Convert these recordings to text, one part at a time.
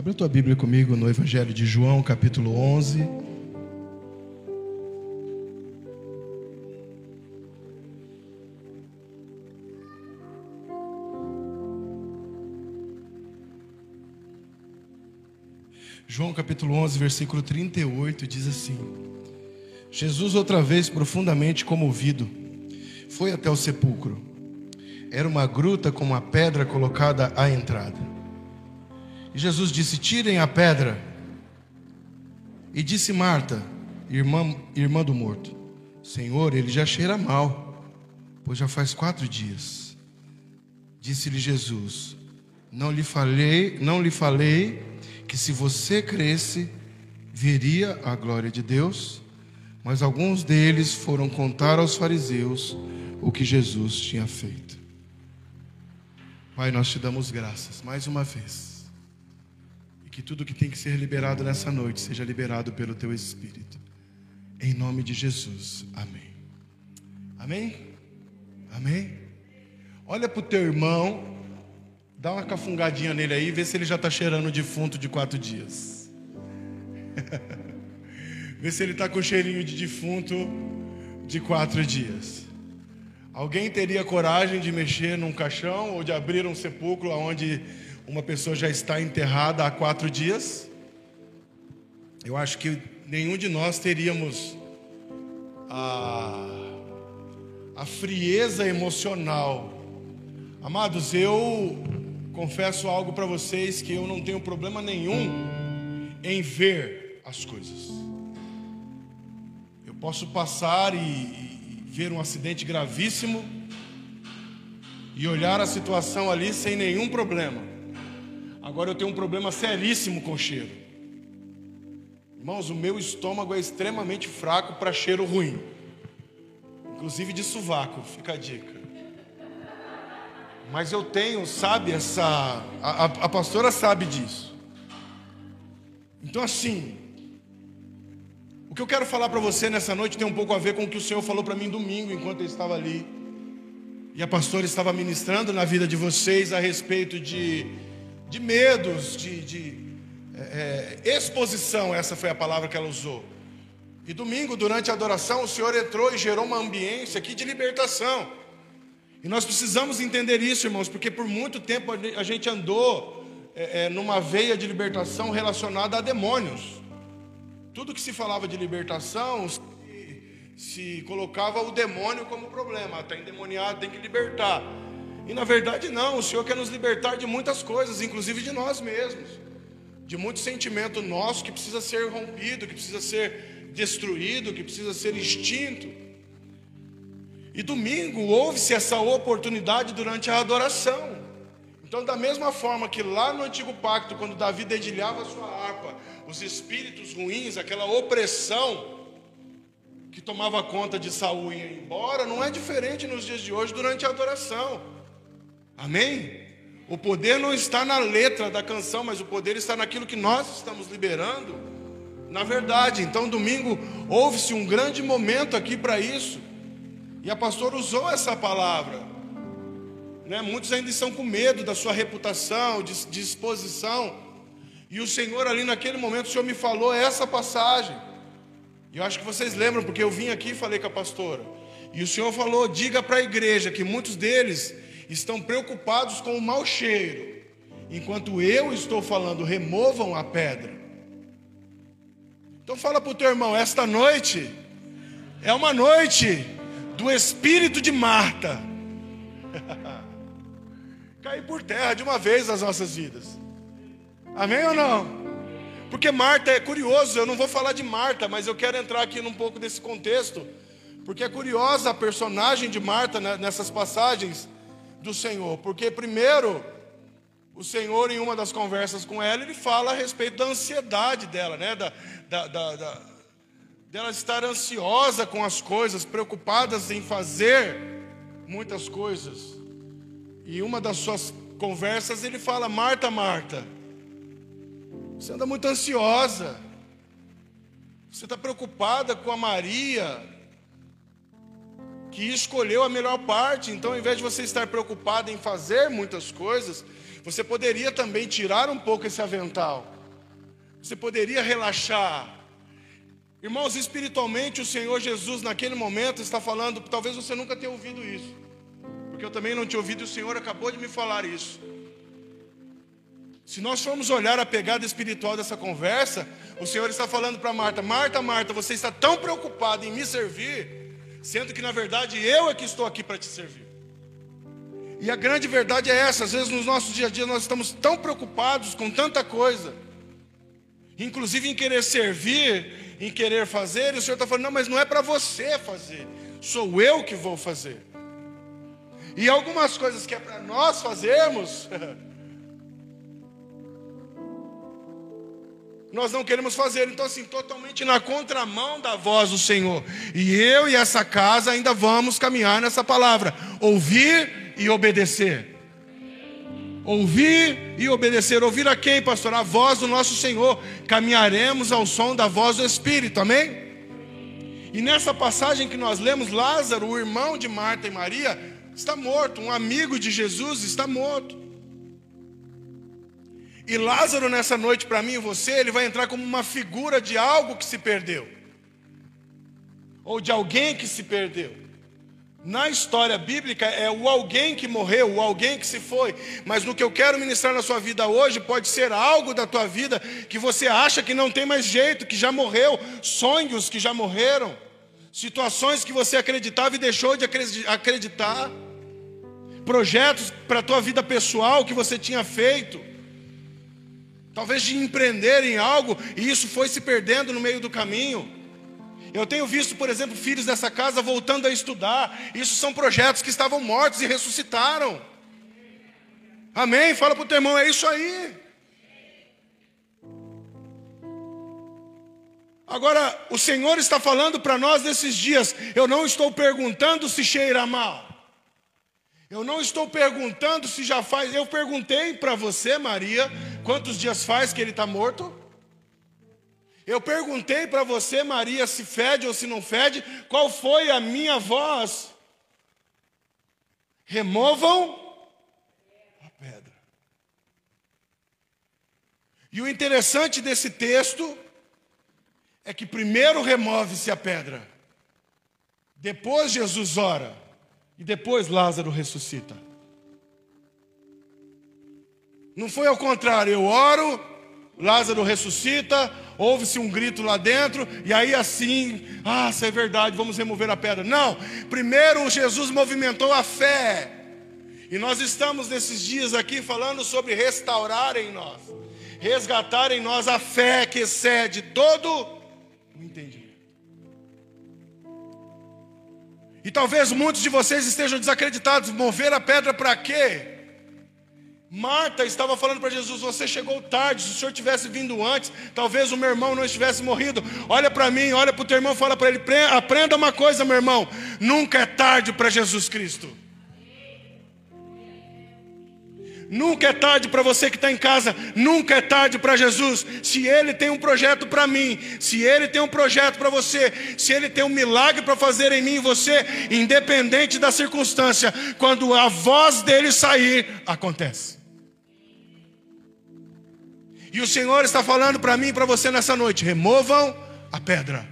Abre a tua Bíblia comigo no Evangelho de João, capítulo 11. João capítulo 11, versículo 38 diz assim: Jesus, outra vez profundamente comovido, foi até o sepulcro. Era uma gruta com uma pedra colocada à entrada. E Jesus disse: Tirem a pedra. E disse Marta, irmã, irmã do morto: Senhor, ele já cheira mal, pois já faz quatro dias. Disse-lhe Jesus: Não lhe falei, não lhe falei que se você cresce, veria a glória de Deus? Mas alguns deles foram contar aos fariseus o que Jesus tinha feito. Pai, nós te damos graças mais uma vez. Que tudo que tem que ser liberado nessa noite seja liberado pelo teu Espírito. Em nome de Jesus. Amém. Amém? Amém? Olha para o teu irmão, dá uma cafungadinha nele aí vê se ele já está cheirando defunto de quatro dias. vê se ele está com cheirinho de defunto de quatro dias. Alguém teria coragem de mexer num caixão ou de abrir um sepulcro onde uma pessoa já está enterrada há quatro dias? Eu acho que nenhum de nós teríamos a, a frieza emocional. Amados, eu confesso algo para vocês que eu não tenho problema nenhum em ver as coisas. Eu posso passar e, ver um acidente gravíssimo e olhar a situação ali sem nenhum problema. Agora eu tenho um problema seríssimo com cheiro. Irmãos, o meu estômago é extremamente fraco para cheiro ruim, inclusive de sovaco, fica a dica. Mas eu tenho, sabe, essa. A, a, pastora sabe disso. Então, assim, o que eu quero falar para você nessa noite tem um pouco a ver com o que o Senhor falou para mim domingo, enquanto eu estava ali. E a pastora estava ministrando na vida de vocês a respeito de, de medos, de, de é, é, exposição, essa foi a palavra que ela usou. E domingo, durante a adoração, o Senhor entrou e gerou uma ambiência aqui de libertação. E nós precisamos entender isso, irmãos, porque por muito tempo a gente andou é, é, numa veia de libertação relacionada a demônios. Tudo que se falava de libertação se, se colocava o demônio como problema. Está endemoniado, tem que libertar. E na verdade, não. O Senhor quer nos libertar de muitas coisas, inclusive de nós mesmos. De muito sentimento nosso que precisa ser rompido, que precisa ser destruído, que precisa ser extinto. E domingo houve-se essa oportunidade durante a adoração. Então, da mesma forma que lá no antigo pacto, quando Davi dedilhava sua harpa, os espíritos ruins, aquela opressão que tomava conta de Saul ia embora, não é diferente nos dias de hoje durante a adoração. Amém? O poder não está na letra da canção, mas o poder está naquilo que nós estamos liberando. Na verdade, então domingo houve-se um grande momento aqui para isso. E a pastora usou essa palavra. Né? Muitos ainda estão com medo da sua reputação, de, de exposição. E o Senhor ali naquele momento, o Senhor me falou essa passagem. E eu acho que vocês lembram, porque eu vim aqui e falei com a pastora. E o Senhor falou: diga para a igreja que muitos deles estão preocupados com o mau cheiro, enquanto eu estou falando, removam a pedra. Então fala para o teu irmão, esta noite é uma noite do espírito de Marta. Cair por terra de uma vez nas nossas vidas. Amém ou não? Porque Marta é curioso, eu não vou falar de Marta, mas eu quero entrar aqui num pouco desse contexto, porque é curiosa a personagem de Marta nessas passagens do Senhor. Porque primeiro, o Senhor, em uma das conversas com ela, ele fala a respeito da ansiedade dela, né? Da, da, da, da dela estar ansiosa com as coisas, preocupadas em fazer muitas coisas. E uma das suas conversas ele fala: Marta, Marta você anda muito ansiosa. Você está preocupada com a Maria, que escolheu a melhor parte. Então, ao invés de você estar preocupada em fazer muitas coisas, Você poderia também tirar um pouco esse avental. Você poderia relaxar. Irmãos, espiritualmente o Senhor Jesus naquele momento está falando, talvez você nunca tenha ouvido isso. Porque eu também não tinha ouvido e o Senhor acabou de me falar isso. Se nós formos olhar a pegada espiritual dessa conversa, o Senhor está falando para Marta: Marta, Marta, você está tão preocupada em me servir, sendo que na verdade eu é que estou aqui para te servir. E a grande verdade é essa: às vezes nos nossos dia a dia nós estamos tão preocupados com tanta coisa, inclusive em querer servir, em querer fazer, e o Senhor está falando: não, mas não é para você fazer, sou eu que vou fazer. E algumas coisas que é para nós fazermos. nós não queremos fazer. Então, assim, totalmente na contramão da voz do Senhor. E eu e essa casa ainda vamos caminhar nessa palavra: ouvir e obedecer. Ouvir e obedecer. Ouvir a quem, pastor? A voz do nosso Senhor. Caminharemos ao som da voz do Espírito, amém? E nessa passagem que nós lemos, Lázaro, o irmão de Marta e Maria, está morto. Um amigo de Jesus está morto. E Lázaro, nessa noite, para mim e você, ele vai entrar como uma figura de algo que se perdeu, ou de alguém que se perdeu. Na história bíblica é o alguém que morreu, o alguém que se foi. Mas no que eu quero ministrar na sua vida hoje, pode ser algo da tua vida que você acha que não tem mais jeito, que já morreu, sonhos que já morreram, situações que você acreditava e deixou de acreditar, projetos para a tua vida pessoal que você tinha feito talvez de empreender em algo, e isso foi se perdendo no meio do caminho. Eu tenho visto, por exemplo, filhos dessa casa voltando a estudar. Isso são projetos que estavam mortos e ressuscitaram. Amém? Fala para o teu irmão, é isso aí. Agora, o Senhor está falando para nós nesses dias. Eu não estou perguntando se cheira mal. Eu não estou perguntando se já faz. Eu perguntei para você, Maria, quantos dias faz que ele está morto? Eu perguntei para você, Maria, se fede ou se não fede. Qual foi a minha voz? Removam a pedra. E o interessante desse texto é que primeiro remove-se a pedra, depois Jesus ora. E depois Lázaro ressuscita. Não foi ao contrário, eu oro, Lázaro ressuscita, houve-se um grito lá dentro, e aí assim, ah, isso é verdade, vamos remover a pedra. Não, primeiro Jesus movimentou a fé. E nós estamos nesses dias aqui falando sobre restaurar em nós, resgatar em nós a fé que excede todo o entendimento. E talvez muitos de vocês estejam desacreditados. Mover a pedra para quê? Marta estava falando para Jesus: Você chegou tarde. Se o senhor tivesse vindo antes, talvez o meu irmão não estivesse morrido. Olha para mim, olha para o teu irmão, fala para ele: Aprenda uma coisa, meu irmão. Nunca é tarde para Jesus Cristo. Nunca é tarde para você que está em casa, nunca é tarde para Jesus. Se Ele tem um projeto para mim, se Ele tem um projeto para você, se Ele tem um milagre para fazer em mim e você, independente da circunstância, quando a voz dele sair, acontece. E o Senhor está falando para mim e para você nessa noite: removam a pedra.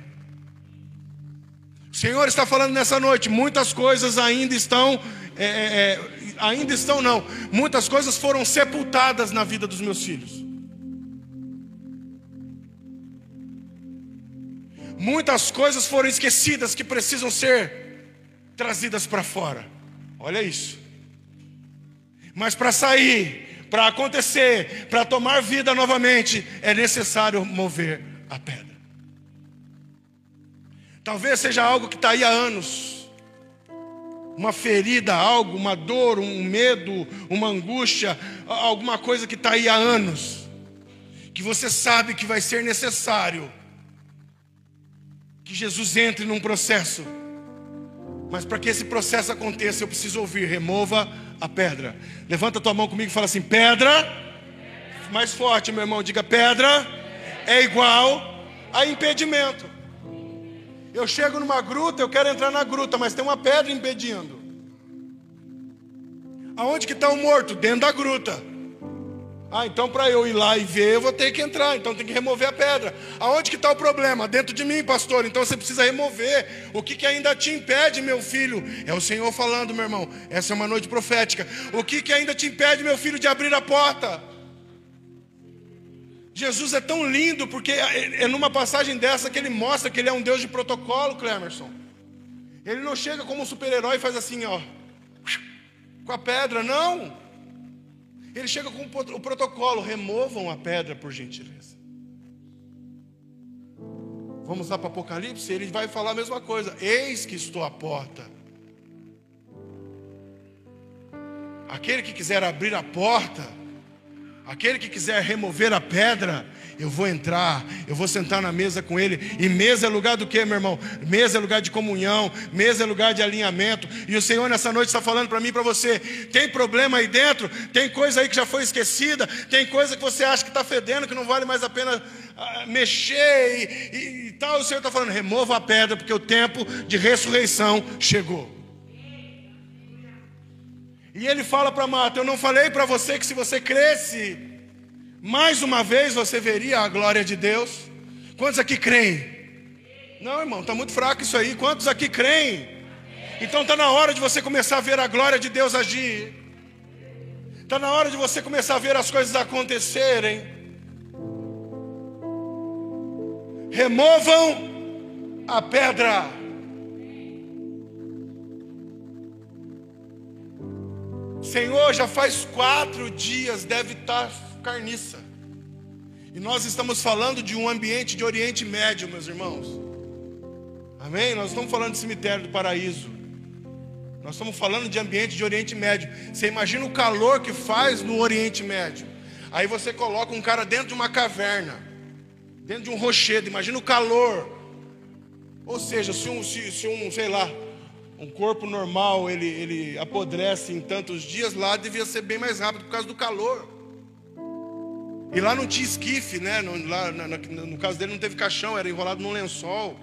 O Senhor está falando nessa noite, muitas coisas ainda estão é, é, é ainda estão não. Muitas coisas foram sepultadas na vida dos meus filhos. Muitas coisas foram esquecidas que precisam ser trazidas para fora. Olha isso. Mas para sair, para acontecer, para tomar vida novamente, é necessário mover a pedra. Talvez seja algo que está aí há anos uma ferida, algo, uma dor, um medo, uma angústia, alguma coisa que está aí há anos, que você sabe que vai ser necessário que Jesus entre num processo, mas para que esse processo aconteça, eu preciso ouvir: remova a pedra. Levanta tua mão comigo e fala assim: pedra. Mais forte, meu irmão, diga: pedra é igual a impedimento. Eu chego numa gruta, eu quero entrar na gruta, mas tem uma pedra impedindo. Aonde que está o morto? Dentro da gruta. Ah, então para eu ir lá e ver, eu vou ter que entrar, então tem que remover a pedra. Aonde que está o problema? Dentro de mim, pastor. Então você precisa remover. O que, que ainda te impede, meu filho? É o Senhor falando, meu irmão. Essa é uma noite profética. O que, que ainda te impede, meu filho, de abrir a porta? Jesus é tão lindo, porque é, numa passagem dessa que ele mostra que ele é um Deus de protocolo, Clemerson. Ele não chega como um super-herói e faz assim, ó, com a pedra, não. Ele chega com o protocolo: removam a pedra, por gentileza. Vamos lá para Apocalipse, ele vai falar a mesma coisa: Eis que estou à porta. Aquele que quiser abrir a porta, aquele que quiser remover a pedra, eu vou entrar, eu vou sentar na mesa com ele. E mesa é lugar do que, meu irmão? Mesa é lugar de comunhão, mesa é lugar de alinhamento. E o Senhor nessa noite está falando para mim e para você: tem problema aí dentro, tem coisa aí que já foi esquecida, tem coisa que você acha que está fedendo, que não vale mais a pena ah, mexer e, e, e tal. O Senhor está falando: remova a pedra, porque o tempo de ressurreição chegou. E ele fala para Marta: Eu não falei para você que se você cresce mais uma vez você veria a glória de Deus. Quantos aqui creem? Não, irmão, está muito fraco isso aí. Quantos aqui creem? Então está na hora de você começar a ver a glória de Deus agir. Está na hora de você começar a ver as coisas acontecerem. Removam a pedra. Senhor, já faz quatro dias, deve estar tá carniça. E nós estamos falando de um ambiente de Oriente Médio, meus irmãos. Amém? Nós estamos falando de cemitério do paraíso. Nós estamos falando de ambiente de Oriente Médio. Você imagina o calor que faz no Oriente Médio. Aí você coloca um cara dentro de uma caverna, dentro de um rochedo. Imagina o calor. Ou seja, se um, se, se um sei lá, um corpo normal ele, ele apodrece em tantos dias, lá devia ser bem mais rápido por causa do calor. E lá não tinha esquife, né? No, lá, no, caso dele não teve caixão, era enrolado num lençol.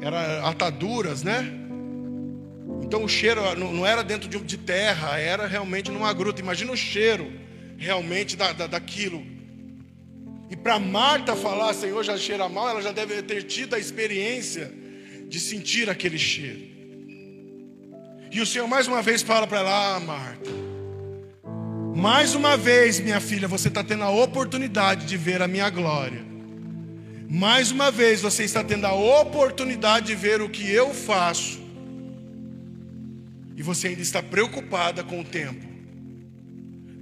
Era ataduras, né? Então o cheiro não, era dentro de, de, terra, era realmente numa gruta. Imagina o cheiro realmente da, da, daquilo. E para Marta falar, Senhor, já cheira mal, ela já deve ter tido a experiência de sentir aquele cheiro. E o Senhor mais uma vez fala para ela: Ah, Marta, mais uma vez, minha filha, você está tendo a oportunidade de ver a minha glória. Mais uma vez, você está tendo a oportunidade de ver o que eu faço. E você ainda está preocupada com o tempo.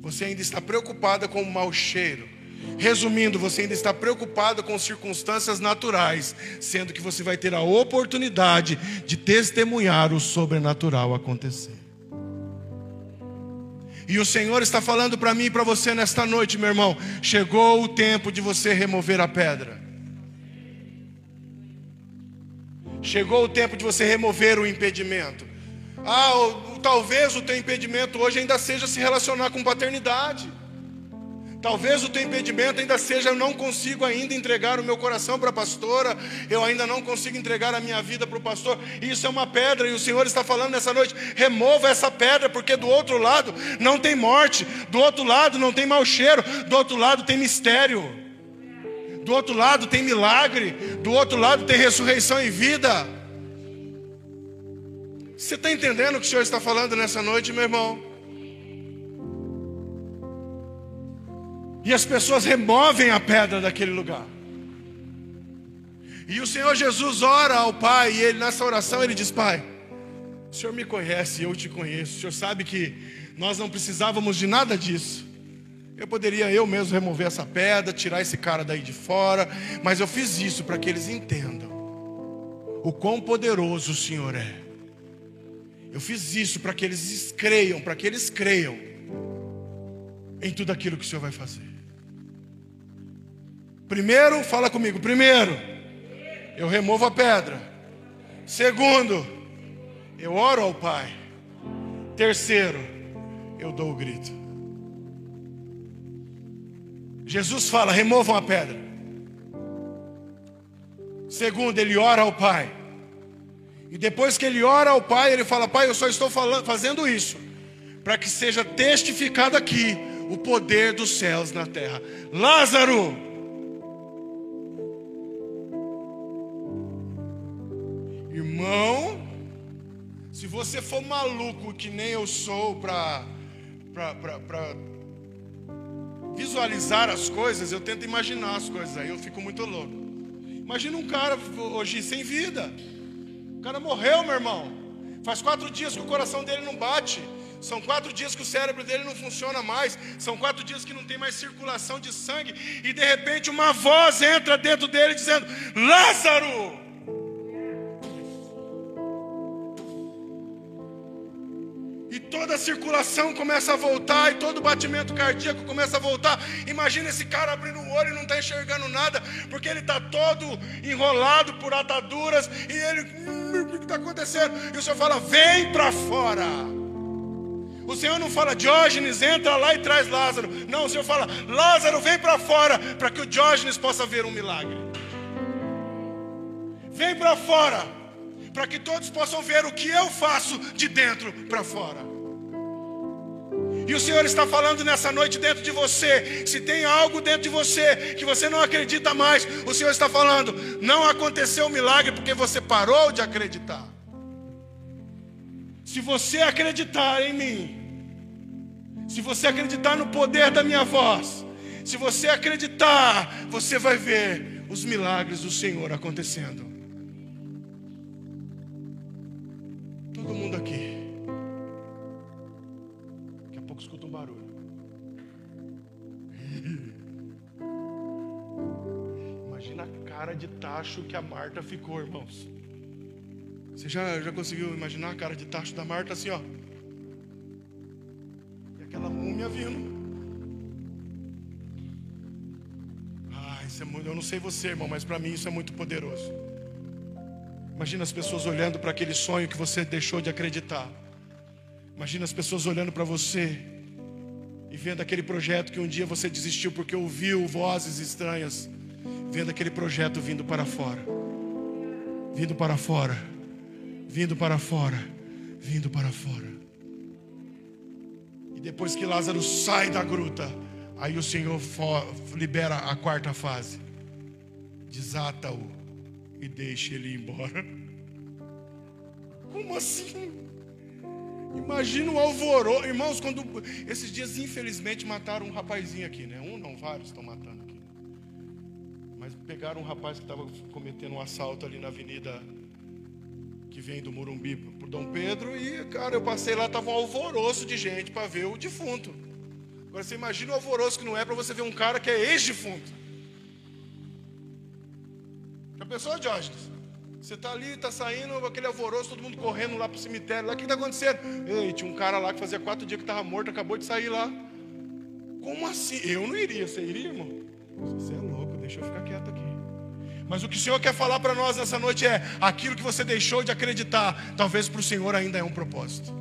Você ainda está preocupada com o mau cheiro. Resumindo, você ainda está preocupada com circunstâncias naturais, sendo que você vai ter a oportunidade de testemunhar o sobrenatural acontecer. E o Senhor está falando para mim e para você nesta noite, meu irmão. Chegou o tempo de você remover a pedra. Chegou o tempo de você remover o impedimento. Ah, talvez o teu impedimento hoje ainda seja se relacionar com paternidade. Talvez o teu impedimento ainda seja eu não consigo ainda entregar o meu coração para a pastora, eu ainda não consigo entregar a minha vida para o pastor. Isso é uma pedra e o Senhor está falando nessa noite: remova essa pedra, porque do outro lado não tem morte, do outro lado não tem mau cheiro, do outro lado tem mistério, do outro lado tem milagre, do outro lado tem ressurreição e vida. Você está entendendo o que o Senhor está falando nessa noite, meu irmão? E as pessoas removem a pedra daquele lugar. E o Senhor Jesus ora ao Pai, e ele nessa oração ele diz: Pai, o Senhor me conhece, eu te conheço. O Senhor sabe que nós não precisávamos de nada disso. Eu poderia eu mesmo remover essa pedra, tirar esse cara daí de fora, mas eu fiz isso para que eles entendam o quão poderoso o Senhor é. Eu fiz isso para que eles creiam, para que eles creiam em tudo aquilo que o Senhor vai fazer. Primeiro, fala comigo. Primeiro, eu removo a pedra. Segundo, eu oro ao Pai. Terceiro, eu dou o grito. Jesus fala: removam a pedra. Segundo, ele ora ao Pai. E depois que ele ora ao Pai, ele fala: Pai, eu só estou falando, fazendo isso para que seja testificado aqui o poder dos céus na terra. Lázaro, irmão, se você for maluco que nem eu sou para visualizar as coisas, eu tento imaginar as coisas, aí eu fico muito louco. Imagina um cara hoje sem vida. O cara morreu, meu irmão. Faz quatro dias que o coração dele não bate. São quatro dias que o cérebro dele não funciona mais. São quatro dias que não tem mais circulação de sangue. E de repente uma voz entra dentro dele dizendo: Lázaro! Toda a circulação começa a voltar e todo o batimento cardíaco começa a voltar. Imagina esse cara abrindo o olho e não está enxergando nada, porque ele está todo enrolado por ataduras e ele, hum, o que está acontecendo? E o Senhor fala: vem para fora. O Senhor não fala, Diógenes, entra lá e traz Lázaro. Não, o Senhor fala, Lázaro, vem para fora, para que o Diógenes possa ver um milagre. Vem para fora, para que todos possam ver o que eu faço de dentro para fora. E o Senhor está falando nessa noite dentro de você. Se tem algo dentro de você que você não acredita mais, o Senhor está falando: não aconteceu o milagre porque você parou de acreditar. Se você acreditar em mim, se você acreditar no poder da minha voz, se você acreditar, você vai ver os milagres do Senhor acontecendo. Tacho que a Marta ficou, irmãos. Você já, já conseguiu imaginar a cara de tacho da Marta assim, ó? E aquela múmia vindo. Ah, isso é muito. Eu não sei você, irmão, mas para mim isso é muito poderoso. Imagina as pessoas olhando para aquele sonho que você deixou de acreditar. Imagina as pessoas olhando para você e vendo aquele projeto que um dia você desistiu porque ouviu vozes estranhas, vendo aquele projeto vindo para fora, vindo para fora, vindo para fora, vindo para fora. E depois que Lázaro sai da gruta, aí o Senhor libera a quarta fase, desata-o e deixa ele ir embora. Como assim? Imagina o alvoroço. Irmãos, quando esses dias infelizmente mataram um rapazinho aqui, né? Um não, vários estão matando. Mas pegaram um rapaz que estava cometendo um assalto ali na avenida que vem do Morumbi por Dom Pedro e, cara, eu passei lá, tava um alvoroço de gente para ver o defunto. Agora você imagina o alvoroço que não é para você ver um cara que é ex-defunto. Já pensou, Diógenes? Você está ali, está saindo, aquele alvoroço, todo mundo correndo lá para o cemitério. Lá, o que está acontecendo? Ei, tinha um cara lá que fazia quatro dias que estava morto, acabou de sair lá. Como assim? Eu não iria, você iria, irmão? Você é louco, deixa eu ficar quieto aqui. Mas o que o Senhor quer falar para nós nessa noite é: aquilo que você deixou de acreditar, talvez para o Senhor ainda é um propósito.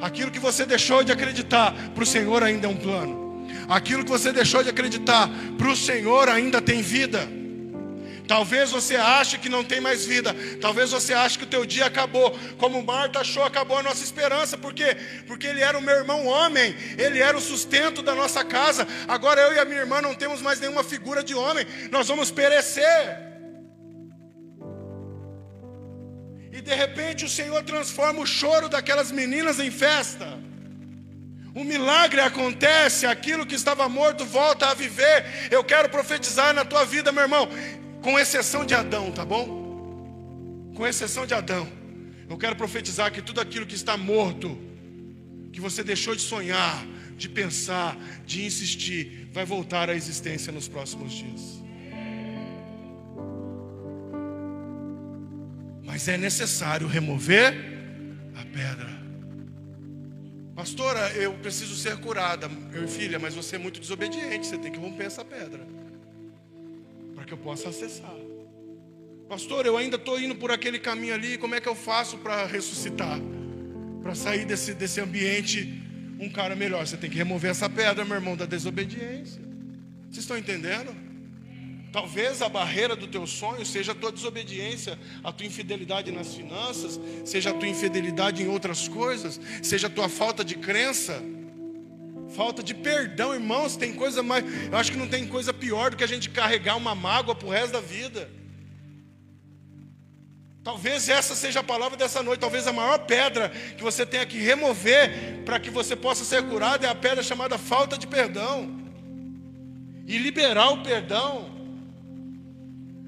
Aquilo que você deixou de acreditar, para o Senhor ainda é um plano. Aquilo que você deixou de acreditar, para o Senhor ainda tem vida. Talvez você ache que não tem mais vida. Talvez você ache que o teu dia acabou. Como Marta achou, acabou a nossa esperança. Por quê? Porque ele era o meu irmão homem. Ele era o sustento da nossa casa. Agora eu e a minha irmã não temos mais nenhuma figura de homem. Nós vamos perecer. E de repente o Senhor transforma o choro daquelas meninas em festa. Um milagre acontece, aquilo que estava morto volta a viver. Eu quero profetizar na tua vida, meu irmão. Com exceção de Adão, tá bom? Com exceção de Adão. Eu quero profetizar que tudo aquilo que está morto, que você deixou de sonhar, de pensar, de insistir, vai voltar à existência nos próximos dias. Mas é necessário remover a pedra. Pastora, eu preciso ser curada. Meu filha, mas você é muito desobediente, você tem que romper essa pedra que eu possa acessar. Pastor, eu ainda estou indo por aquele caminho ali, como é que eu faço para ressuscitar? Para sair desse, desse ambiente um cara melhor? Você tem que remover essa pedra, meu irmão, da desobediência. Vocês estão entendendo? Talvez a barreira do teu sonho seja a tua desobediência, a tua infidelidade nas finanças, seja a tua infidelidade em outras coisas, seja a tua falta de crença. Falta de perdão, irmãos, tem coisa mais. Eu acho que não tem coisa pior do que a gente carregar uma mágoa pro resto da vida. Talvez essa seja a palavra dessa noite. Talvez a maior pedra que você tenha que remover para que você possa ser curado é a pedra chamada falta de perdão. E liberar o perdão.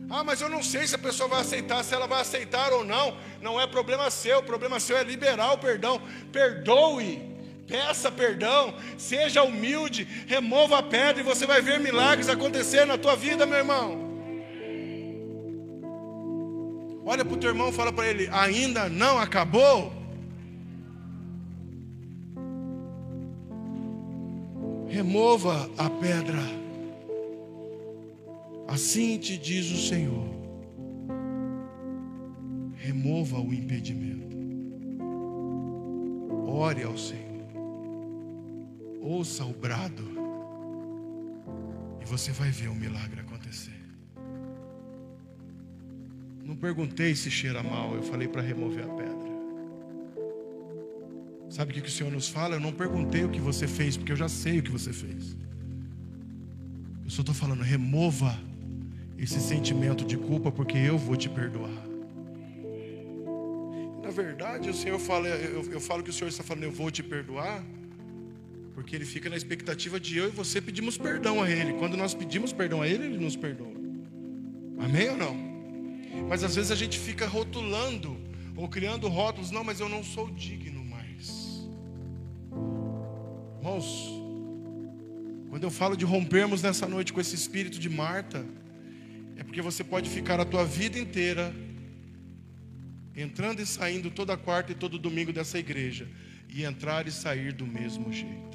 Ah, mas eu não sei se a pessoa vai aceitar, se ela vai aceitar ou não. Não é problema seu. O problema seu é liberar o perdão. Perdoe. Peça perdão, seja humilde, remova a pedra e você vai ver milagres acontecer na tua vida, meu irmão. Olha para o teu irmão fala para ele: ainda não acabou? Remova a pedra. Assim te diz o Senhor. Remova o impedimento. Ore ao Senhor. Ouça o brado. E você vai ver o milagre acontecer. Não perguntei se cheira mal, eu falei para remover a pedra. Sabe o que o Senhor nos fala? Eu não perguntei o que você fez, porque eu já sei o que você fez. Eu só estou falando, remova esse sentimento de culpa, porque eu vou te perdoar. Na verdade, o Senhor fala, eu, eu falo que o Senhor está falando, eu vou te perdoar, porque Ele fica na expectativa de eu e você pedimos perdão a Ele. Quando nós pedimos perdão a Ele, Ele nos perdoa. Amém ou não? Mas às vezes a gente fica rotulando ou criando rótulos, não, mas eu não sou digno mais. Irmãos, quando eu falo de rompermos nessa noite com esse espírito de Marta, é porque você pode ficar a tua vida inteira entrando e saindo toda quarta e todo domingo dessa igreja e entrar e sair do mesmo jeito.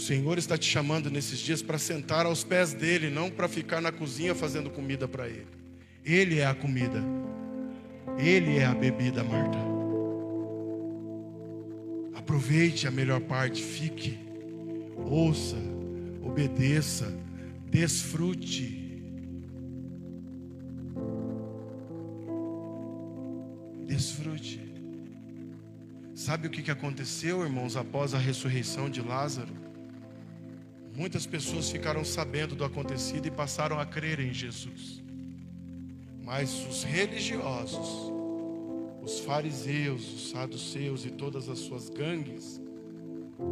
Senhor está te chamando nesses dias para sentar aos pés dele, não para ficar na cozinha fazendo comida para ele. Ele é a comida. Ele é a bebida, Marta. Aproveite a melhor parte, fique, ouça, obedeça, desfrute. Desfrute. Sabe o que aconteceu, irmãos, após a ressurreição de Lázaro? Muitas pessoas ficaram sabendo do acontecido e passaram a crer em Jesus. Mas os religiosos, os fariseus, os saduceus e todas as suas gangues,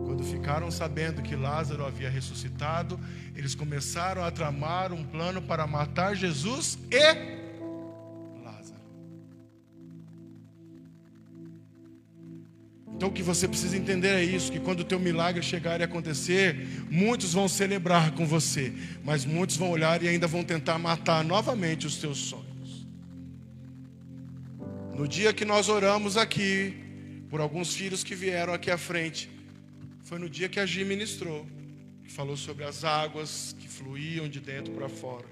quando ficaram sabendo que Lázaro havia ressuscitado, eles começaram a tramar um plano para matar Jesus e Então o que você precisa entender é isso, que quando o teu milagre chegar e acontecer, muitos vão celebrar com você, mas muitos vão olhar e ainda vão tentar matar novamente os teus sonhos. No dia que nós oramos aqui, por alguns filhos que vieram aqui à frente, foi no dia que a Gi ministrou, que falou sobre as águas que fluíam de dentro para fora.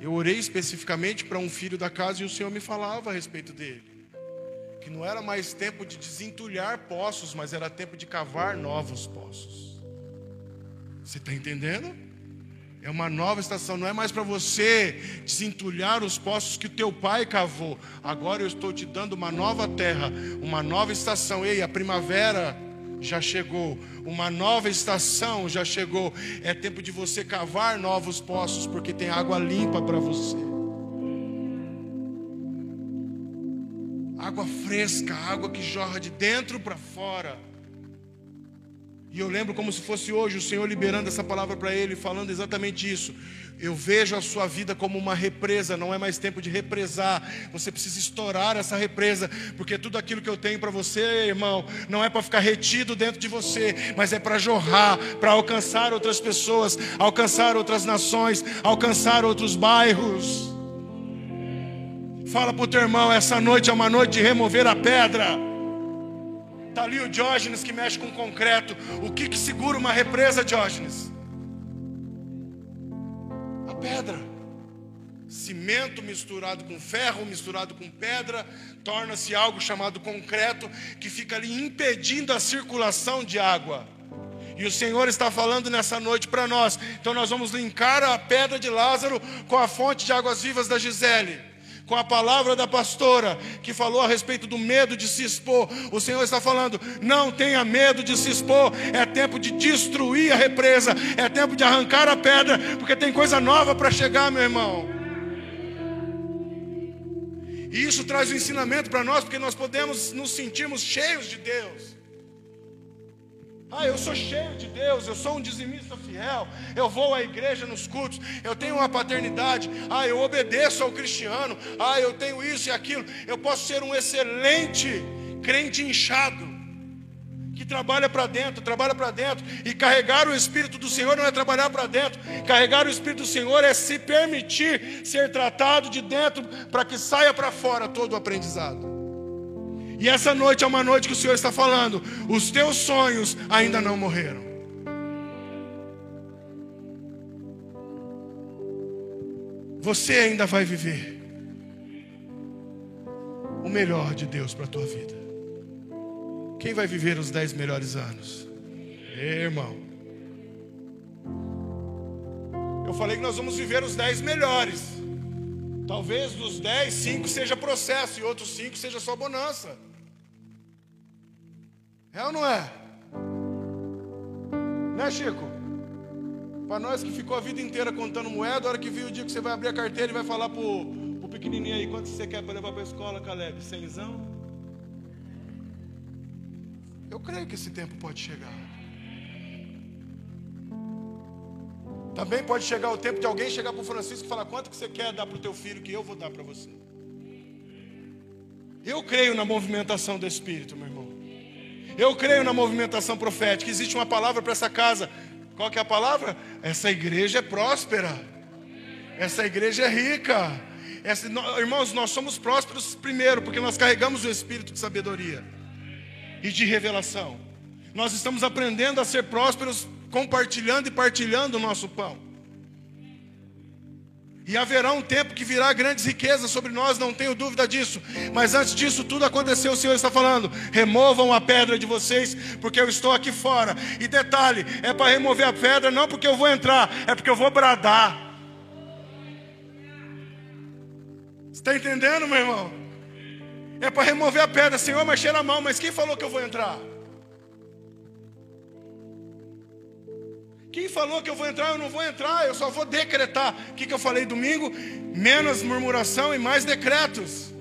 Eu orei especificamente para um filho da casa e o Senhor me falava a respeito dele que não era mais tempo de desentulhar poços, mas era tempo de cavar novos poços. Você está entendendo? É uma nova estação, não é mais para você desentulhar os poços que o teu pai cavou. Agora eu estou te dando uma nova terra, uma nova estação. Ei, a primavera já chegou, uma nova estação já chegou. É tempo de você cavar novos poços, porque tem água limpa para você. Água fresca, água que jorra de dentro para fora. E eu lembro como se fosse hoje o Senhor liberando essa palavra para ele, falando exatamente isso. Eu vejo a sua vida como uma represa, não é mais tempo de represar. Você precisa estourar essa represa, porque tudo aquilo que eu tenho para você, irmão, não é para ficar retido dentro de você, mas é para jorrar, para alcançar outras pessoas, alcançar outras nações, alcançar outros bairros. Fala para o teu irmão, essa noite é uma noite de remover a pedra. Está ali o Diógenes que mexe com concreto. O que, que segura uma represa, Diógenes? A pedra. Cimento misturado com ferro, misturado com pedra, torna-se algo chamado concreto, que fica ali impedindo a circulação de água. E o Senhor está falando nessa noite para nós. Então nós vamos linkar a pedra de Lázaro com a fonte de águas vivas da Gisele com a palavra da pastora, que falou a respeito do medo de se expor. O Senhor está falando: não tenha medo de se expor, é tempo de destruir a represa, é tempo de arrancar a pedra, porque tem coisa nova para chegar, meu irmão. E isso traz um ensinamento para nós, porque nós podemos nos sentirmos cheios de Deus. Ah, eu sou cheio de Deus, eu sou um dizimista fiel, eu vou à igreja nos cultos, eu tenho uma paternidade, ah, eu obedeço ao cristiano, ah, eu tenho isso e aquilo. Eu posso ser um excelente crente inchado, que trabalha para dentro, trabalha para dentro, e carregar o Espírito do Senhor não é trabalhar para dentro, carregar o Espírito do Senhor é se permitir ser tratado de dentro para que saia para fora todo o aprendizado. E essa noite é uma noite que o Senhor está falando: os teus sonhos ainda não morreram. Você ainda vai viver o melhor de Deus para a tua vida. Quem vai viver os dez melhores anos? Ei, irmão. Eu falei que nós vamos viver os dez melhores. Talvez dos dez, cinco seja processo e outros cinco seja só bonança. É ou não é? Né, Chico? Para nós que ficou a vida inteira contando moeda, a hora que viu o dia que você vai abrir a carteira e vai falar pro, pro pequenininho aí, quanto você quer para levar para a escola, Caleb? Cenzão? Eu creio que esse tempo pode chegar. Também pode chegar o tempo de alguém chegar para o Francisco e falar: quanto que você quer dar para o teu filho que eu vou dar para você? Eu creio na movimentação do Espírito, meu irmão. Eu creio na movimentação profética. Existe uma palavra para essa casa. Qual que é a palavra? Essa igreja é próspera. Essa igreja é rica. Essa, irmãos, nós somos prósperos primeiro, porque nós carregamos o espírito de sabedoria e de revelação. Nós estamos aprendendo a ser prósperos, compartilhando e partilhando o nosso pão. E haverá um tempo que virá grandes riquezas sobre nós, não tenho dúvida disso. Mas antes disso tudo aconteceu, o Senhor está falando: removam a pedra de vocês, porque eu estou aqui fora. E detalhe: é para remover a pedra, não porque eu vou entrar, é porque eu vou bradar. Está entendendo, meu irmão? É para remover a pedra, Senhor, mas cheira mal, mas quem falou que eu vou entrar? Quem falou que eu vou entrar, eu não vou entrar, eu só vou decretar. O que, que eu falei domingo? Menos murmuração e mais decretos.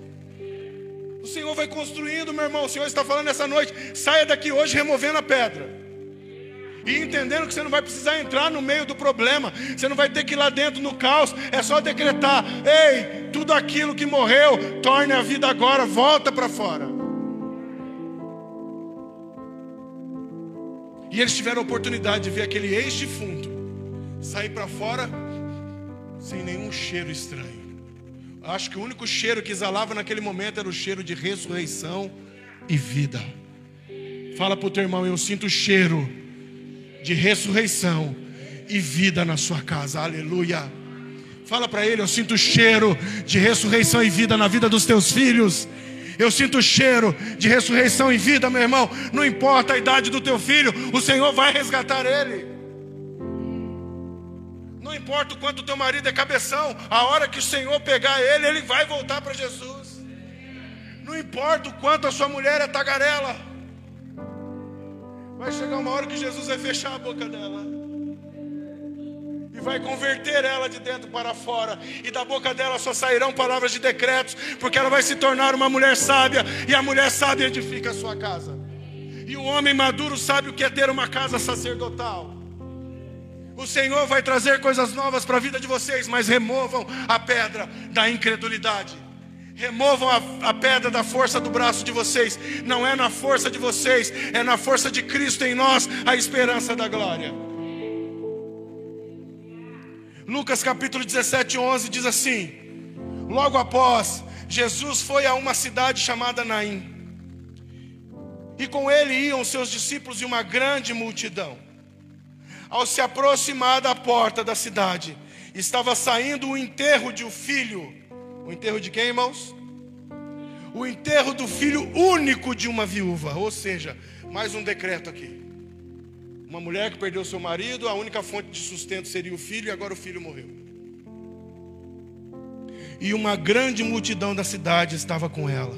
O Senhor vai construindo, meu irmão. O Senhor está falando essa noite. Saia daqui hoje removendo a pedra. E entendendo que você não vai precisar entrar no meio do problema. Você não vai ter que ir lá dentro no caos. É só decretar: Ei, tudo aquilo que morreu, torne a vida agora, volta para fora. E eles tiveram a oportunidade de ver aquele ex-defunto sair para fora sem nenhum cheiro estranho. Acho que o único cheiro que exalava naquele momento era o cheiro de ressurreição e vida. Fala para o teu irmão, eu sinto o cheiro de ressurreição e vida na sua casa. Aleluia. Fala para ele, eu sinto o cheiro de ressurreição e vida na vida dos teus filhos eu sinto o cheiro de ressurreição e vida, meu irmão. Não importa a idade do teu filho, o Senhor vai resgatar ele. Não importa o quanto teu marido é cabeção, a hora que o Senhor pegar ele, ele vai voltar para Jesus. Não importa o quanto a sua mulher é tagarela, vai chegar uma hora que Jesus vai fechar a boca dela vai converter ela de dentro para fora, e da boca dela só sairão palavras de decretos, porque ela vai se tornar uma mulher sábia, e a mulher sábia edifica a sua casa. E o homem maduro sabe o que é ter uma casa sacerdotal. O Senhor vai trazer coisas novas para a vida de vocês, mas removam a pedra da incredulidade. Removam a, a, pedra da força do braço de vocês. Não é na força de vocês, é na força de Cristo em nós, a esperança da glória. Lucas capítulo 17, 11 diz assim: Logo após, Jesus foi a uma cidade chamada Naim. E com ele iam seus discípulos e uma grande multidão. Ao se aproximar da porta da cidade, estava saindo o enterro de um filho. O enterro de quem, irmãos? O enterro do filho único de uma viúva. Ou seja, mais um decreto aqui. Uma mulher que perdeu seu marido, a única fonte de sustento seria o filho, e agora o filho morreu. e uma grande multidão da cidade estava com ela.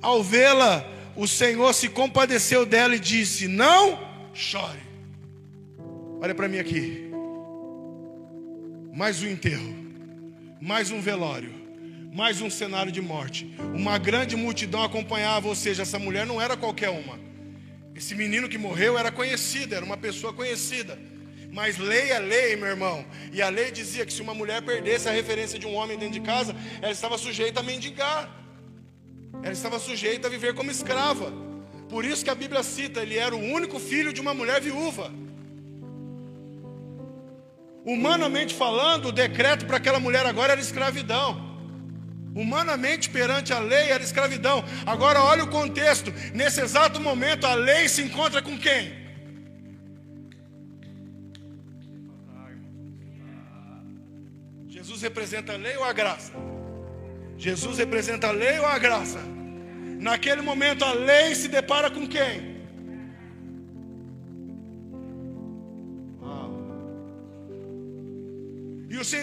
Ao vê-la, o Senhor se compadeceu dela e disse: Não chore. Olha para mim aqui. Mais um enterro, mais um velório, mais um cenário de morte. Uma grande multidão acompanhava, ou seja, essa mulher não era qualquer uma. Esse menino que morreu era conhecido, era uma pessoa conhecida. Mas lei é lei, meu irmão. E a lei dizia que se uma mulher perdesse a referência de um homem dentro de casa, ela estava sujeita a mendigar. Ela estava sujeita a viver como escrava. Por isso que a Bíblia cita, ele era o único filho de uma mulher viúva. Humanamente falando, o decreto para aquela mulher agora era escravidão. Humanamente perante a lei era escravidão. Agora olha o contexto. Nesse exato momento a lei se encontra com quem? Jesus representa a lei ou a graça? Jesus representa a lei ou a graça? Naquele momento a lei se depara com quem?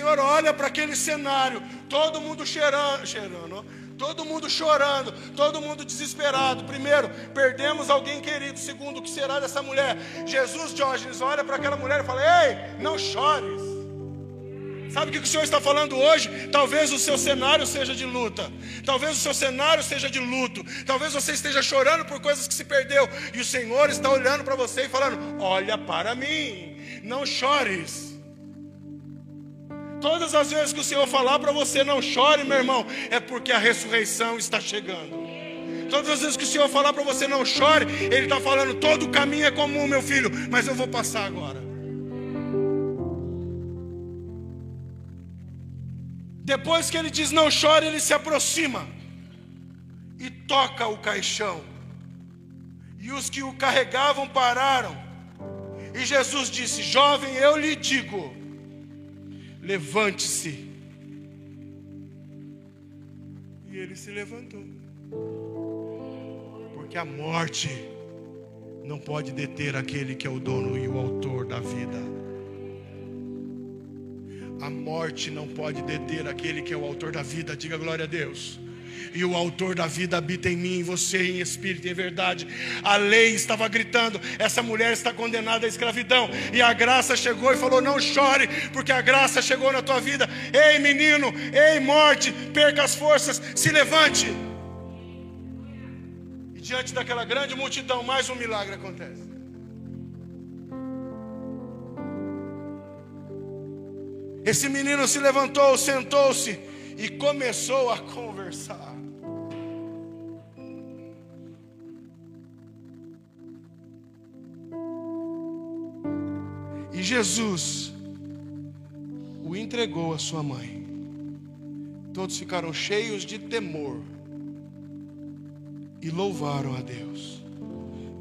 Senhor olha para aquele cenário, todo mundo cheirando, cheirando, todo mundo chorando, todo mundo desesperado. Primeiro, perdemos alguém querido. Segundo, o que será dessa mulher? Jesus, Diógenes, olha para aquela mulher e fala: Ei, não chores. Sabe o que o Senhor está falando hoje? Talvez o seu cenário seja de luta, talvez o seu cenário seja de luto, talvez você esteja chorando por coisas que se perdeu, e o Senhor está olhando para você e falando: Olha para mim, não chores. Todas as vezes que o Senhor falar para você não chore, meu irmão, é porque a ressurreição está chegando. Todas as vezes que o Senhor falar para você não chore, Ele está falando: todo o caminho é comum, meu filho, mas eu vou passar agora. Depois que ele diz não chore, ele se aproxima e toca o caixão. E os que o carregavam pararam. E Jesus disse: Jovem, eu lhe digo, levante-se. E ele se levantou. Porque a morte não pode deter aquele que é o dono e o autor da vida. A morte não pode deter aquele que é o autor da vida. Diga glória a Deus e o autor da vida habita em mim, em você, em espírito e em verdade. A lei estava gritando: essa mulher está condenada à escravidão, e a graça chegou e falou: não chore, porque a graça chegou na tua vida. Ei, menino, ei, morte, perca as forças, se levante. E diante daquela grande multidão, mais um milagre acontece. Esse menino se levantou, sentou-se e começou a conversar. Jesus o entregou à sua mãe. Todos ficaram cheios de temor e louvaram a Deus,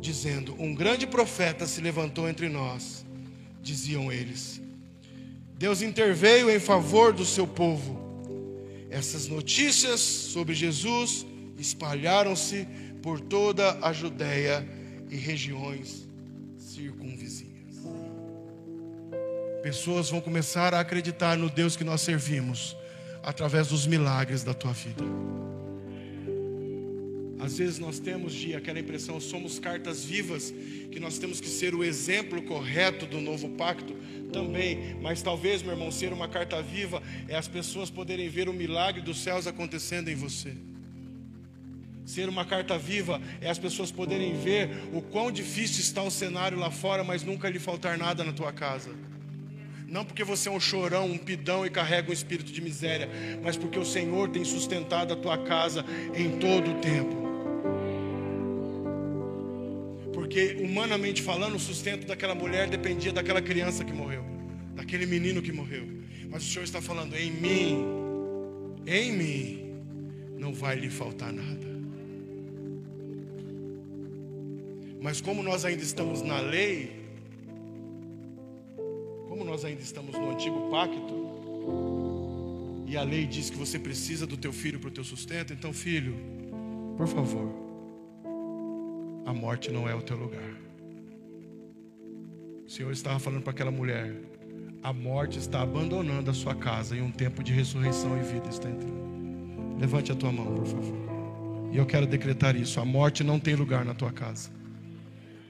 dizendo: Um grande profeta se levantou entre nós, diziam eles. Deus interveio em favor do seu povo. Essas notícias sobre Jesus espalharam-se por toda a Judéia e regiões Pessoas vão começar a acreditar no Deus que nós servimos através dos milagres da tua vida. Às vezes nós temos de aquela impressão, somos cartas vivas, que nós temos que ser o exemplo correto do novo pacto também. Mas talvez, meu irmão, ser uma carta viva é as pessoas poderem ver o milagre dos céus acontecendo em você. Ser uma carta viva é as pessoas poderem ver o quão difícil está o cenário lá fora, mas nunca lhe faltar nada na tua casa. Não porque você é um chorão, um pidão e carrega um espírito de miséria, mas porque o Senhor tem sustentado a tua casa em todo o tempo. Porque, humanamente falando, o sustento daquela mulher dependia daquela criança que morreu, daquele menino que morreu. Mas o Senhor está falando: em mim, em mim, não vai lhe faltar nada. Mas como nós ainda estamos na lei, como nós ainda estamos no antigo pacto, e a lei diz que você precisa do teu filho para o teu sustento, então, filho, por favor, a morte não é o teu lugar. O Senhor estava falando para aquela mulher: a morte está abandonando a sua casa e um tempo de ressurreição e vida está entrando. Levante a tua mão, por favor. E eu quero decretar isso: a morte não tem lugar na tua casa.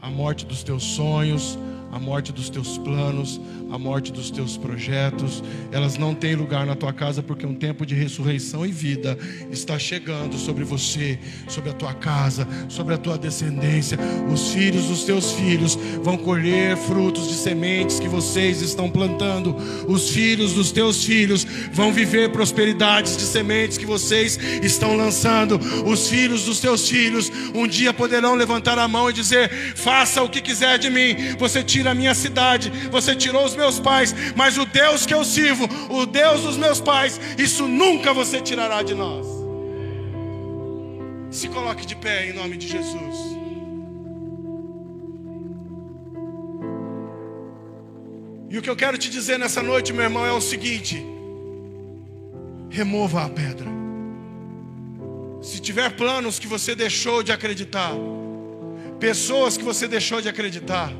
A morte dos teus sonhos, a morte dos teus planos, a morte dos teus projetos, elas não têm lugar na tua casa porque um tempo de ressurreição e vida está chegando sobre você, sobre a tua casa, sobre a tua descendência. Os filhos dos teus filhos vão colher frutos de sementes que vocês estão plantando. Os filhos dos teus filhos vão viver prosperidades de sementes que vocês estão lançando. Os filhos dos teus filhos um dia poderão levantar a mão e dizer: "Faça o que quiser de mim". Você tira a minha cidade, você tirou os meus pais, mas o Deus que eu sirvo, o Deus dos meus pais, isso nunca você tirará de nós. Se coloque de pé em nome de Jesus. E o que eu quero te dizer nessa noite, meu irmão, é o seguinte: remova a pedra. Se tiver planos que você deixou de acreditar, pessoas que você deixou de acreditar,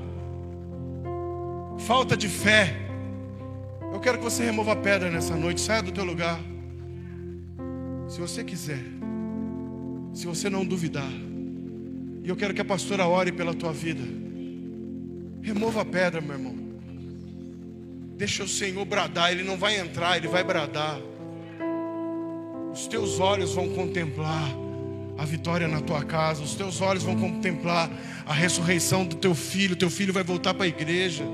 falta de fé. Eu quero que você remova a pedra nessa noite, saia do teu lugar. Se você quiser, se você não duvidar, e eu quero que a pastora ore pela tua vida. Remova a pedra, meu irmão. Deixa o Senhor bradar, Ele não vai entrar, Ele vai bradar. Os teus olhos vão contemplar a vitória na tua casa, os teus olhos vão contemplar a ressurreição do teu filho, teu filho vai voltar para a igreja.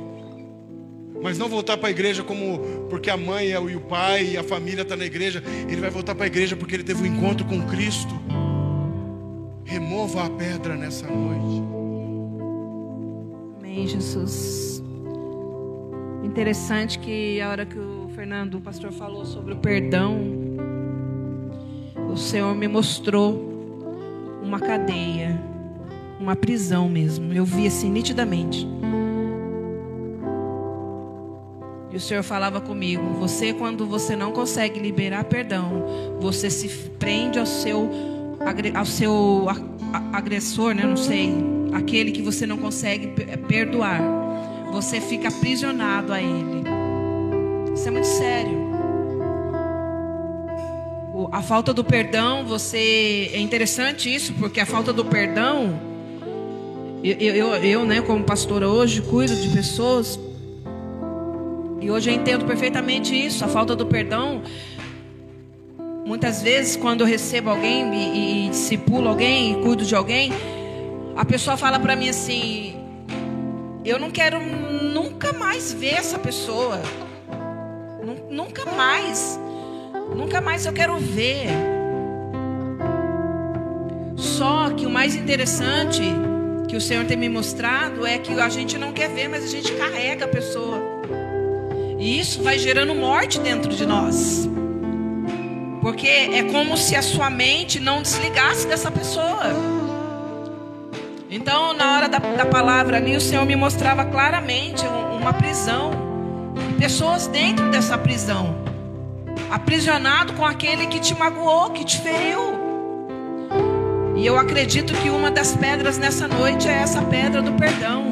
Mas não voltar para a igreja como porque a mãe e o pai e a família estão tá na igreja. Ele vai voltar para a igreja porque ele teve um encontro com Cristo. Remova a pedra nessa noite. Amém, Jesus. Interessante que a hora que o Fernando, o pastor, falou sobre o perdão, o Senhor me mostrou uma cadeia, uma prisão mesmo. Eu vi assim nitidamente. E o Senhor falava comigo: você, quando você não consegue liberar perdão, você se prende ao seu, ao seu agressor, né? Não sei, aquele que você não consegue perdoar. Você fica aprisionado a ele. Isso é muito sério. A falta do perdão, você é interessante isso, porque a falta do perdão, eu, eu, eu né, como pastora hoje, cuido de pessoas e hoje eu entendo perfeitamente isso, a falta do perdão. Muitas vezes, quando eu recebo alguém e, e discipulo alguém e cuido de alguém, a pessoa fala para mim assim: Eu não quero nunca mais ver essa pessoa. Nunca mais. Nunca mais eu quero ver. Só que o mais interessante que o Senhor tem me mostrado é que a gente não quer ver, mas a gente carrega a pessoa. E isso vai gerando morte dentro de nós. Porque é como se a sua mente não desligasse dessa pessoa. Então, na hora da, da palavra ali, o Senhor me mostrava claramente uma prisão. Pessoas dentro dessa prisão. Aprisionado com aquele que te magoou, que te feriu. E eu acredito que uma das pedras nessa noite é essa pedra do perdão.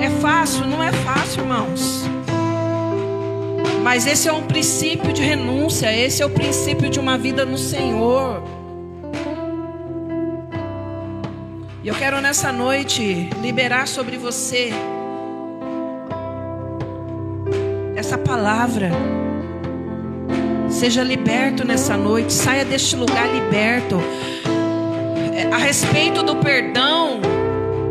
É fácil? Não é fácil, irmãos. Mas esse é um princípio de renúncia, esse é o princípio de uma vida no Senhor. E eu quero nessa noite liberar sobre você essa palavra. Seja liberto nessa noite, saia deste lugar liberto. É, a respeito do perdão,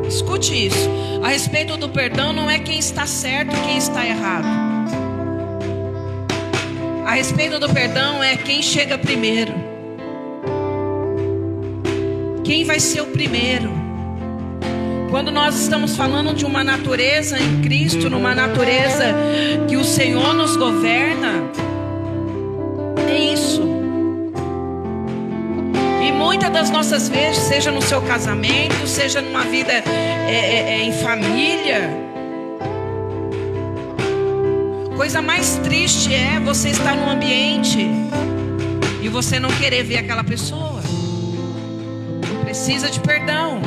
escute isso. A respeito do perdão não é quem está certo quem está errado. A respeito do perdão é quem chega primeiro. Quem vai ser o primeiro? Quando nós estamos falando de uma natureza em Cristo, numa natureza que o Senhor nos governa, é isso. E muitas das nossas vezes, seja no seu casamento, seja numa vida é, é, é, em família, Coisa mais triste é você estar num ambiente e você não querer ver aquela pessoa. Precisa de perdão.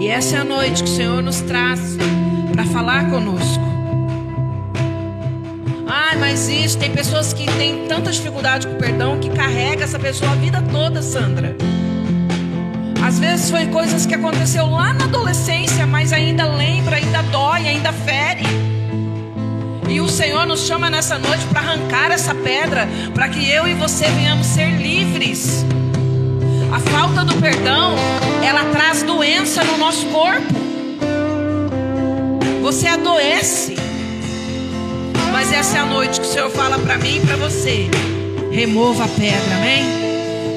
E essa é a noite que o Senhor nos traz para falar conosco. faz isso. Tem pessoas que têm tanta dificuldade com o perdão que carrega essa pessoa a vida toda, Sandra. Às vezes foi coisas que aconteceu lá na adolescência, mas ainda lembra, ainda dói, ainda fere. E o Senhor nos chama nessa noite para arrancar essa pedra, para que eu e você venhamos ser livres. A falta do perdão, ela traz doença no nosso corpo. Você adoece. Mas essa é a noite que o Senhor fala para mim e para você. Remova a pedra, amém?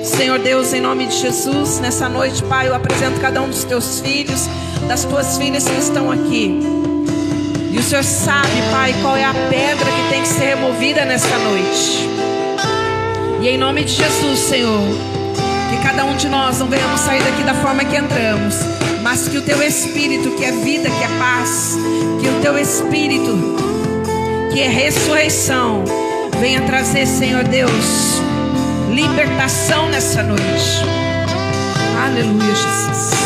Senhor Deus, em nome de Jesus, nessa noite, Pai, eu apresento cada um dos teus filhos, das tuas filhas que estão aqui. O Senhor sabe, Pai, qual é a pedra que tem que ser removida nesta noite. E em nome de Jesus, Senhor, que cada um de nós não venhamos sair daqui da forma que entramos, mas que o teu espírito, que é vida, que é paz, que o teu espírito, que é ressurreição, venha trazer, Senhor Deus, libertação nessa noite. Aleluia, Jesus.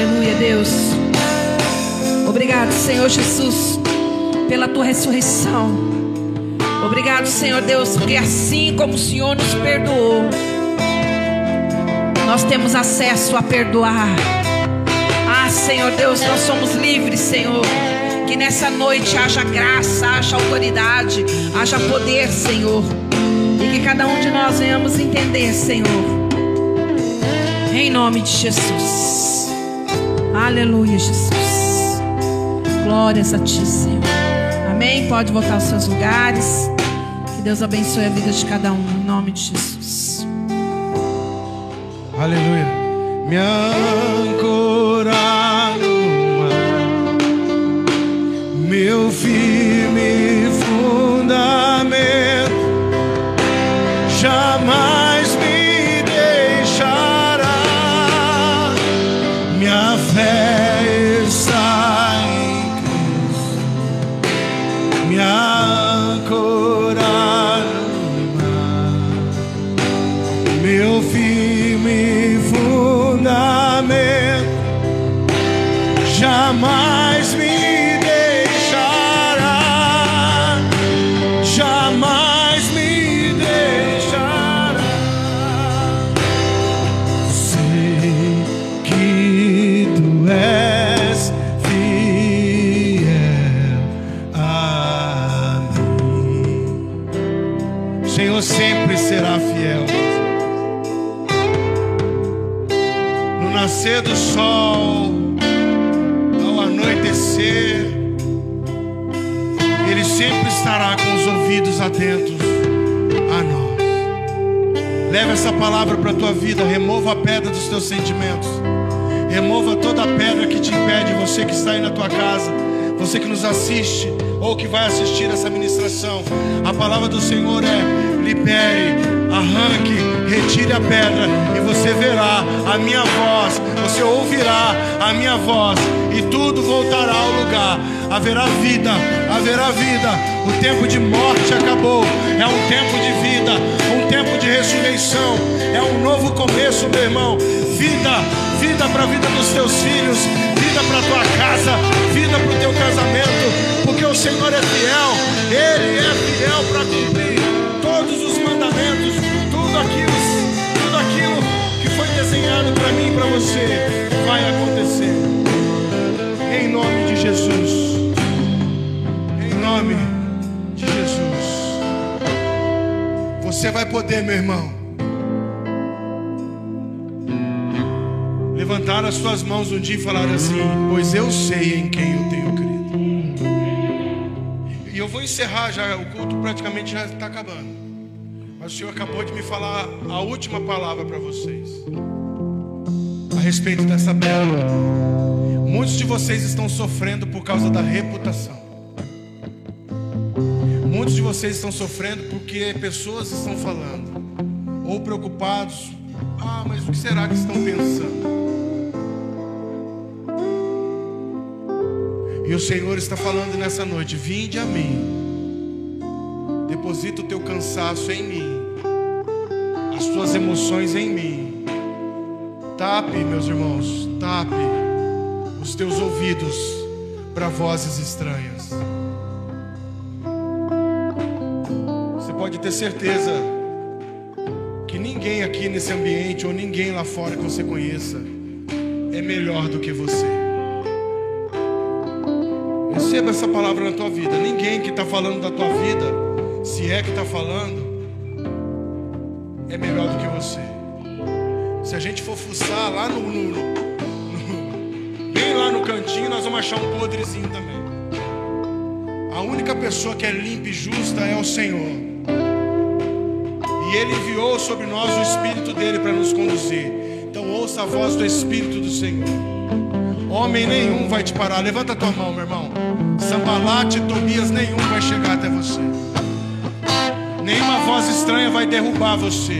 Aleluia, Deus. Obrigado, Senhor Jesus, pela tua ressurreição. Obrigado, Senhor Deus, porque assim como o Senhor nos perdoou, nós temos acesso a perdoar. Ah, Senhor Deus, nós somos livres, Senhor. Que nessa noite haja graça, haja autoridade, haja poder, Senhor. E que cada um de nós venhamos entender, Senhor. Em nome de Jesus. Aleluia, Jesus. Glórias a Ti, Senhor. Amém. Pode voltar aos seus lugares. Que Deus abençoe a vida de cada um. Em nome de Jesus. Aleluia. Me ancorar do sol, ao anoitecer, Ele sempre estará com os ouvidos atentos a nós. Leva essa palavra para a tua vida, remova a pedra dos teus sentimentos. Remova toda a pedra que te impede, você que está aí na tua casa, você que nos assiste ou que vai assistir essa ministração. A palavra do Senhor é: libere, arranque, retire a pedra e você verá a minha voz, você ouvirá a minha voz e tudo voltará ao lugar. Haverá vida, haverá vida. O tempo de morte acabou. É um tempo de vida, um tempo de ressurreição. É um novo começo, meu irmão. Vida, vida para a vida dos teus filhos, vida para tua casa, vida para o teu casamento, porque o Senhor é fiel. Ele é fiel para cumprir aquilo, tudo aquilo que foi desenhado para mim e para você vai acontecer. Em nome de Jesus. Em nome de Jesus. Você vai poder, meu irmão. Levantar as suas mãos um dia e falar assim: Pois eu sei em quem eu tenho crido. E eu vou encerrar já, o culto praticamente já está acabando. Mas o Senhor acabou de me falar a última palavra para vocês. A respeito dessa pedra. Muitos de vocês estão sofrendo por causa da reputação. Muitos de vocês estão sofrendo porque pessoas estão falando. Ou preocupados. Ah, mas o que será que estão pensando? E o Senhor está falando nessa noite: Vinde a mim, deposita o teu cansaço em mim, as tuas emoções em mim. Tape, meus irmãos, tape os teus ouvidos para vozes estranhas. Você pode ter certeza que ninguém aqui nesse ambiente ou ninguém lá fora que você conheça é melhor do que você. Receba essa palavra na tua vida. Ninguém que está falando da tua vida, se é que está falando, é melhor do que você. Se a gente for fuçar lá no, no, no, bem lá no cantinho, nós vamos achar um podrezinho também. A única pessoa que é limpa e justa é o Senhor. E Ele enviou sobre nós o Espírito dele para nos conduzir. Então ouça a voz do Espírito do Senhor. Homem nenhum vai te parar. Levanta tua mão, meu irmão. Sambalate, Tobias nenhum vai chegar até você. Nenhuma voz estranha vai derrubar você.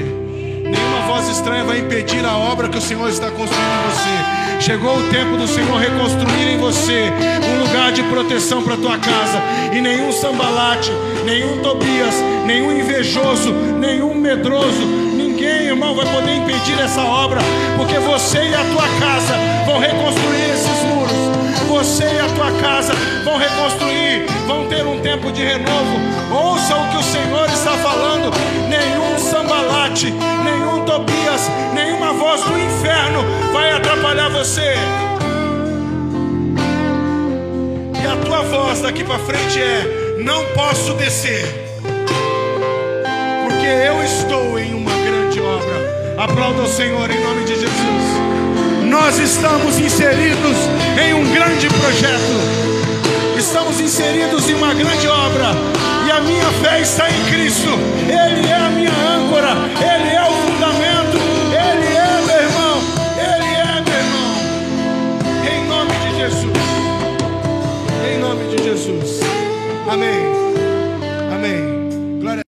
Nenhuma voz estranha vai impedir a obra que o Senhor está construindo em você. Chegou o tempo do Senhor reconstruir em você um lugar de proteção para tua casa. E nenhum sambalate, nenhum Tobias, nenhum invejoso, nenhum medroso, ninguém, irmão, vai poder impedir essa obra, porque você e a tua casa vão reconstruir esses muros. Você e a tua casa vão reconstruir, vão ter um tempo de renovo. Ouça o que o Senhor está falando. Nenhum sambalate, nenhum Tobias, nenhuma voz do inferno vai atrapalhar você. E a tua voz daqui para frente é: não posso descer, porque eu estou em uma grande obra. Aplauda o Senhor em nome de Jesus. Nós estamos inseridos em um grande projeto estamos inseridos em uma grande obra. E a minha fé está em Cristo. Ele é a minha âncora. Ele